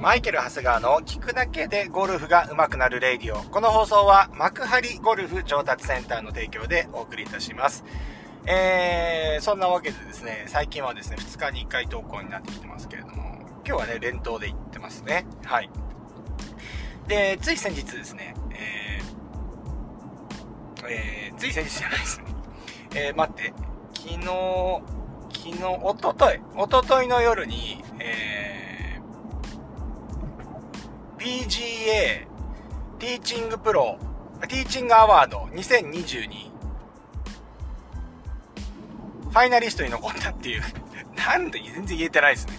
マイケル・ハセガーの聞くだけでゴルフが上手くなるレイディオ。この放送は幕張ゴルフ調達センターの提供でお送りいたします。えー、そんなわけでですね、最近はですね、2日に1回投稿になってきてますけれども、今日はね、連投で行ってますね。はい。で、つい先日ですね、えー、えー、つい先日じゃないですね。えー、待って、昨日、昨日、おととい、おとといの夜に、えー PGA ティーチングプロ、ティーチングアワード2022ファイナリストに残ったっていう なんで全然言えてないですね。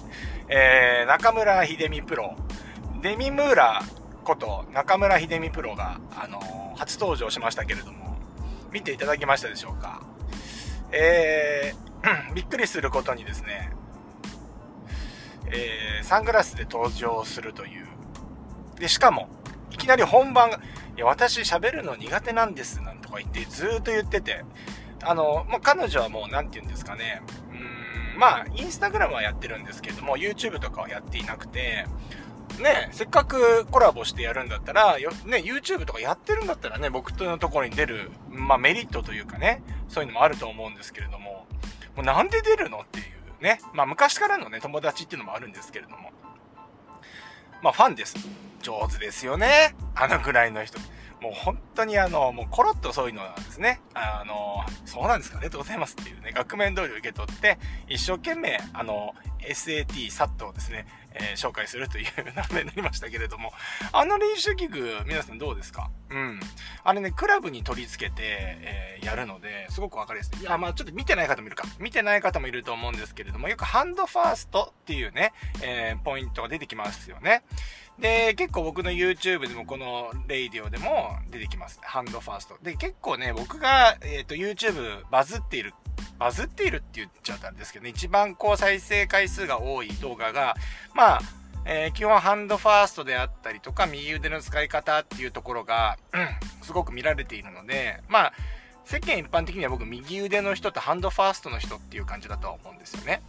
えー、中村秀美プロ、デミムーラこと中村秀美プロが、あのー、初登場しましたけれども、見ていただけましたでしょうか。えー、びっくりすることにですね、えー、サングラスで登場するという、で、しかも、いきなり本番が、いや、私喋るの苦手なんです、なんとか言って、ずーっと言ってて、あの、もう彼女はもう、なんて言うんですかね、うーん、まあ、インスタグラムはやってるんですけれども、YouTube とかはやっていなくて、ね、せっかくコラボしてやるんだったら、ね、YouTube とかやってるんだったらね、僕のところに出る、まあメリットというかね、そういうのもあると思うんですけれども、もうなんで出るのっていうね、まあ昔からのね、友達っていうのもあるんですけれども、まあファンです。上手ですよね。あのぐらいの人。もう本当にあの、もうコロッとそういうのなんですね。あの、そうなんですかね、とうございますっていうね、額面通りを受け取って、一生懸命、あの、SAT、サットをですね、えー、紹介するという流れ になりましたけれども、あの練習器具、皆さんどうですか？うん。あれね、クラブに取り付けて、えー、やるので、すごくわかりやすい。いや、まあちょっと見てない方もいるか。見てない方もいると思うんですけれども、よくハンドファーストっていうね、えー、ポイントが出てきますよね。で、結構僕の YouTube でもこのレイディオでも出てきます。ハンドファースト。で、結構ね、僕が、えっ、ー、と YouTube バズっている、バズっているって言っちゃったんですけどね、一番こう再生回数が多い動画が、まあ、えー、基本ハンドファーストであったりとか、右腕の使い方っていうところが、うん、すごく見られているので、まあ、世間一般的には僕、右腕の人とハンドファーストの人っていう感じだとは思うんですよね。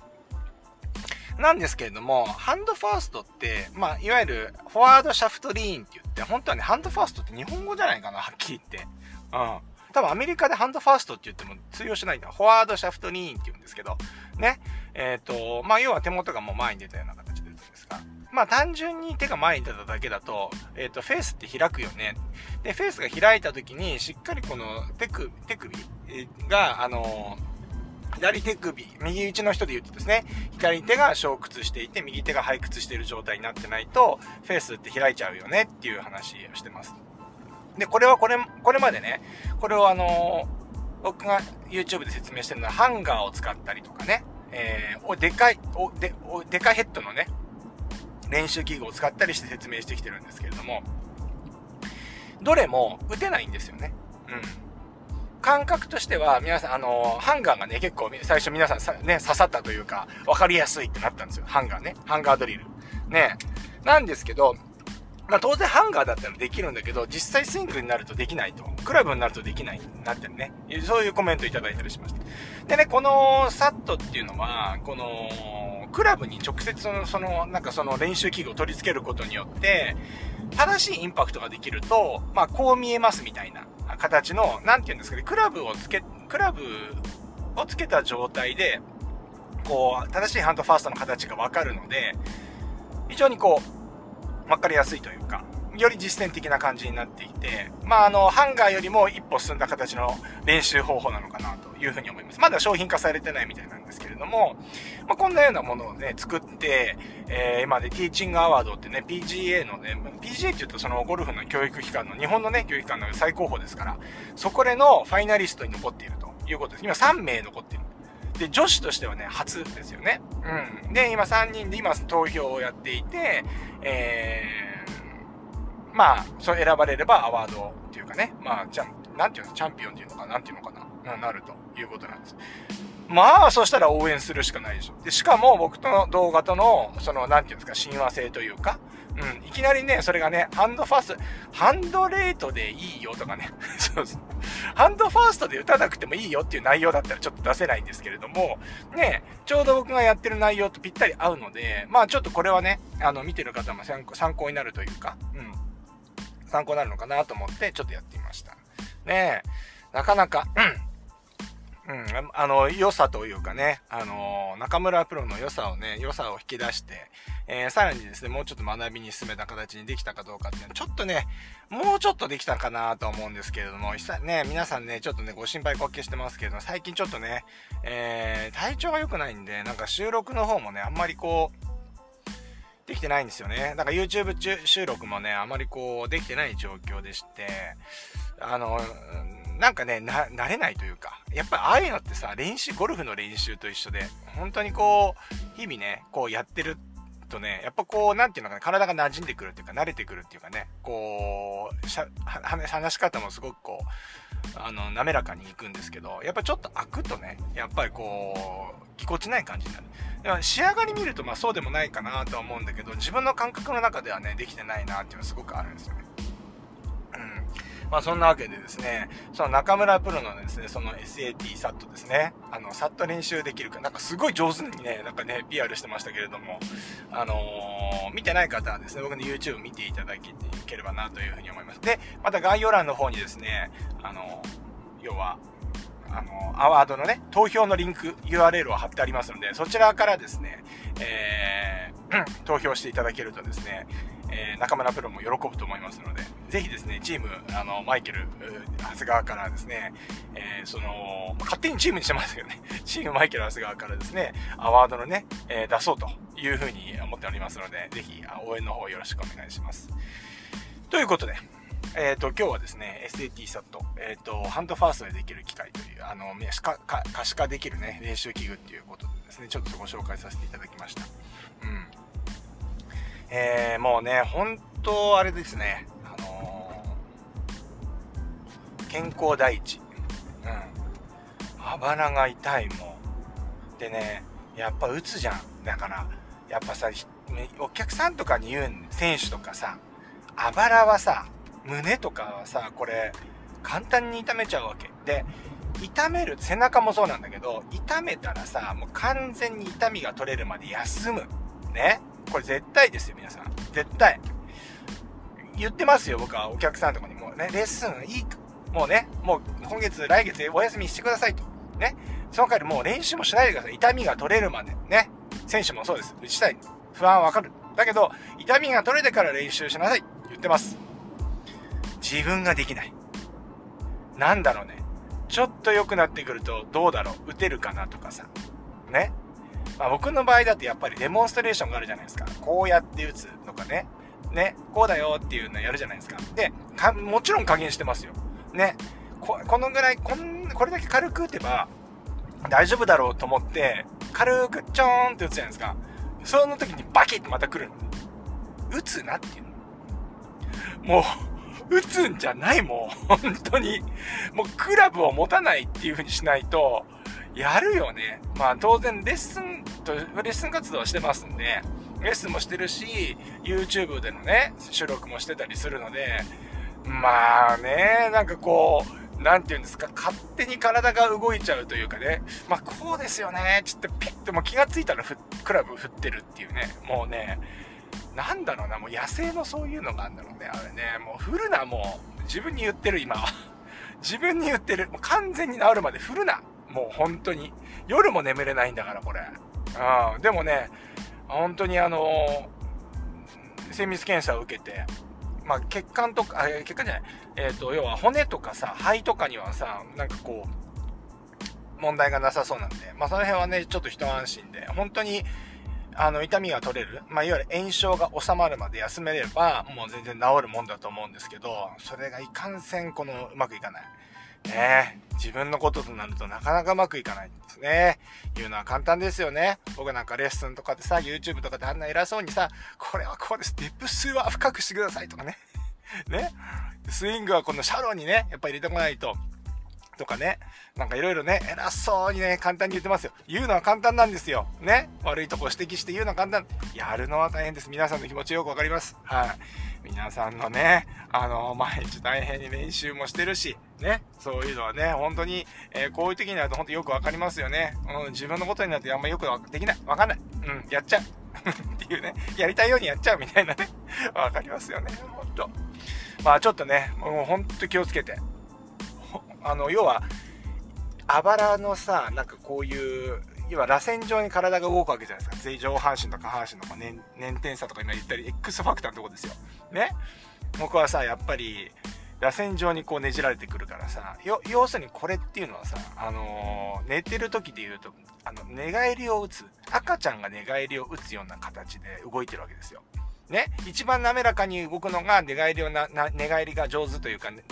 なんですけれども、ハンドファーストって、まあ、いわゆる、フォワードシャフトリーンって言って、本当はね、ハンドファーストって日本語じゃないかな、はっきり言って。うん。多分アメリカでハンドファーストって言っても通用しないんだ。フォワードシャフトリーンって言うんですけど、ね。えっ、ー、と、まあ、要は手元がもう前に出たような形でですが、まあ、単純に手が前に出ただけだと、えっ、ー、と、フェースって開くよね。で、フェースが開いた時に、しっかりこの手首、手首が、あのー左手首、右打ちの人で言うとですね、左手が小屈していて、右手が背屈している状態になってないと、フェースって開いちゃうよねっていう話をしてます。で、これはこれ、これまでね、これをあの僕が YouTube で説明してるのは、ハンガーを使ったりとかね、えー、お、でかい、お、で、お、でかいヘッドのね、練習器具を使ったりして説明してきてるんですけれども、どれも打てないんですよね。うん。感覚としては、皆さん、あの、ハンガーがね、結構最初皆さんさ、ね、刺さったというか、わかりやすいってなったんですよ。ハンガーね。ハンガードリル。ね。なんですけど、まあ当然ハンガーだったらできるんだけど、実際スイングになるとできないと。クラブになるとできないなってね。そういうコメントいただいたりしました。でね、このサットっていうのは、この、クラブに直接その、その、なんかその練習器具を取り付けることによって、正しいインパクトができると、まあこう見えますみたいな。形の、なんて言うんですかね、クラブをつけ、クラブをつけた状態で、こう、正しいハンドファーストの形がわかるので、非常にこう、わかりやすいというか、より実践的な感じになっていて、まあ、あの、ハンガーよりも一歩進んだ形の練習方法なのかなというふうに思います。まだ商品化されてないみたいなんですけれども、まあ、こんなようなものをね、作って、えー、今でティーチングアワードってね、PGA のね、PGA って言うとそのゴルフの教育機関の、日本のね、教育機関の最高峰ですから、そこでのファイナリストに残っているということです。今3名残っている。で、女子としてはね、初ですよね。うん。で、今3人で今投票をやっていて、えー、まあ、そう選ばれればアワードっていうかね、まあ、じゃんなんていうの、チャンピオンっていうのかな、なんていうのかな、なるということなんです。まあ、そしたら応援するしかないでしょ。で、しかも僕との動画との、その、なんていうんですか、親和性というか、うん、いきなりね、それがね、ハンドファースト、ハンドレートでいいよとかね、そうそう。ハンドファーストで打たなくてもいいよっていう内容だったらちょっと出せないんですけれども、ね、ちょうど僕がやってる内容とぴったり合うので、まあちょっとこれはね、あの、見てる方も参考になるというか、うん、参考になるのかなと思って、ちょっとやってみました。ねなかなか、うん、あの、良さというかね、あの、中村プロの良さをね、良さを引き出して、えー、さらにですね、もうちょっと学びに進めた形にできたかどうかっていうのは、ちょっとね、もうちょっとできたかなと思うんですけれども、ね、皆さんね、ちょっとね、ご心配おけしてますけれども、最近ちょっとね、えー、体調が良くないんで、なんか収録の方もね、あんまりこう、できてないんですよね。だから YouTube 収録もね、あまりこう、できてない状況でして、あの、なんかね、な、慣れないというか、やっぱりああいうのってさ、練習、ゴルフの練習と一緒で、本当にこう、日々ね、こうやってるとね、やっぱこう、なんていうのかな、体が馴染んでくるっていうか、慣れてくるっていうかね、こう、しゃ話し方もすごくこう、あの、滑らかにいくんですけど、やっぱちょっと開くとね、やっぱりこう、ぎこちない感じになる。だから仕上がり見ると、まあそうでもないかなとは思うんだけど、自分の感覚の中ではね、できてないなっていうのはすごくあるんですよね。まあそんなわけでですね、その中村プロのですね、その SAT サットですね、あの、サット練習できるか、なんかすごい上手にね、なんかね、PR してましたけれども、あのー、見てない方はですね、僕の YouTube 見ていただければなというふうに思います。で、また概要欄の方にですね、あのー、要は、あの、アワードのね、投票のリンク、URL を貼ってありますので、そちらからですね、えー、投票していただけるとですね、えー、中村プロも喜ぶと思いますので、ぜひですね、チーム、あの、マイケル、長谷川からですね、えー、その、勝手にチームにしてますけどね、チームマイケル、長谷川からですね、アワードのね、えー、出そうというふうに思っておりますので、ぜひ応援の方よろしくお願いします。ということで、えっ、ー、と、今日はですね、SAT サット、えっ、ー、と、ハンドファーストでできる機械という、あの、可視化できるね、練習器具っていうことでですね、ちょっとご紹介させていただきました。うん。えー、もうね、本当あれですね、あのー、健康第一。うん。あばらが痛いもん。でね、やっぱ打つじゃん。だから、やっぱさ、お客さんとかに言うん選手とかさ、あばらはさ、胸とかはさ、これ、簡単に痛めちゃうわけ。で、痛める、背中もそうなんだけど、痛めたらさ、もう完全に痛みが取れるまで休む。ね。これ絶対ですよ、皆さん。絶対。言ってますよ、僕はお客さんとかにもね、レッスンいいもうね、もう今月、来月お休みしてくださいと。ね。その代わりもう練習もしないでください。痛みが取れるまで。ね。選手もそうです。打ちたい。不安わかる。だけど、痛みが取れてから練習しなさい。言ってます。自分ができない。なんだろうね。ちょっと良くなってくると、どうだろう打てるかなとかさ。ね。まあ、僕の場合だとやっぱりデモンストレーションがあるじゃないですか。こうやって打つとかね。ね、こうだよっていうのやるじゃないですか。で、かもちろん加減してますよ。ね。このぐらいこん、これだけ軽く打てば大丈夫だろうと思って、軽くちょーんって打つじゃないですか。その時にバキッとまた来るの。打つなっていうの。もう、打つんじゃないもん。本当に。もうクラブを持たないっていう風にしないと、やるよね。まあ当然レッスンと、レッスン活動はしてますんで、レッスンもしてるし、YouTube でのね、収録もしてたりするので、まあね、なんかこう、なんて言うんですか、勝手に体が動いちゃうというかね、まあこうですよね、つってピッても気がついたらクラブ振ってるっていうね、もうね、なんだろうな、もう野生のそういうのがあるんだろうね、あれね、もう振るな、もう。自分に言ってる、今は。自分に言ってる。もう完全に治るまで振るな。もう本当に。夜も眠れないんだから、これ。うん。でもね、本当にあのー、精密検査を受けて、まあ、血管とか、あ、血管じゃない、えっ、ー、と、要は骨とかさ、肺とかにはさ、なんかこう、問題がなさそうなんで、まあ、その辺はね、ちょっと一安心で、本当に、あの、痛みが取れる、まあ、いわゆる炎症が収まるまで休めれば、もう全然治るもんだと思うんですけど、それがいかんせん、この、うまくいかない。ね自分のこととなるとなかなかうまくいかないんですね。言うのは簡単ですよね。僕なんかレッスンとかでさ、YouTube とかであんな偉そうにさ、これはこうです。ディップ数は深くしてくださいとかね。ね。スイングはこのシャローにね、やっぱ入れてこないと、とかね、なんかいろいろね、偉そうにね、簡単に言ってますよ。言うのは簡単なんですよ。ね。悪いとこ指摘して言うのは簡単。やるのは大変です。皆さんの気持ちよくわかります。はい。皆さんのね、あの、毎日大変に練習もしてるし、ね。そういうのはね、本当に、えー、こういう時になると本当よくわかりますよね。うん、自分のことになってあんまよくできない。わかんない。うん、やっちゃう。っていうね、やりたいようにやっちゃうみたいなね。わかりますよね。ほんと。まあちょっとね、もうほんと気をつけて。あの、要は、あばらのさ、なんかこういう、要は螺旋状に体が動くわけじゃないですか。上半身と下半身の粘粘点差とか今言ったり、X ファクターのとこですよ。ね。僕はさ、やっぱり、螺旋状にこうねじられてくるからさ、要するにこれっていうのはさ、あのー、寝てる時で言うと、あの、寝返りを打つ、赤ちゃんが寝返りを打つような形で動いてるわけですよ。ね？一番滑らかに動くのが寝返りをな、寝返りが上手というか、ね、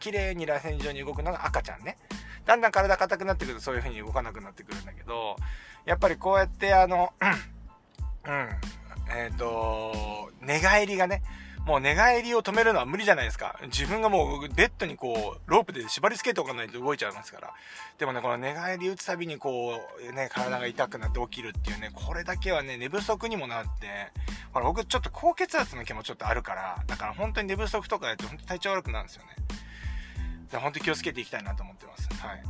綺麗に螺旋状に動くのが赤ちゃんね。だんだん体硬くなってくるとそういう風に動かなくなってくるんだけど、やっぱりこうやってあの、うん、えっ、ー、と、寝返りがね、もう寝返りを止めるのは無理じゃないですか。自分がもうベッドにこう、ロープで縛り付けておかないと動いちゃいますから。でもね、この寝返り打つたびにこう、ね、体が痛くなって起きるっていうね、これだけはね、寝不足にもなって、ほら、僕ちょっと高血圧の気もちょっとあるから、だから本当に寝不足とかやって本当体調悪くなるんですよね。本当に気をつけていきたいなと思ってます。はい。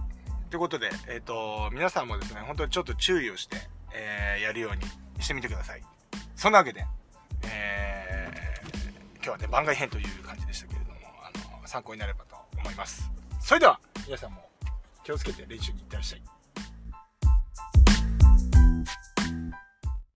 ということで、えっ、ー、と、皆さんもですね、本当にちょっと注意をして、えー、やるようにしてみてください。そんなわけで、えー、今日はね、番外編という感じでしたけれども、あの、参考になればと思います。それでは、皆さんも気をつけて練習に行ってらっしゃい。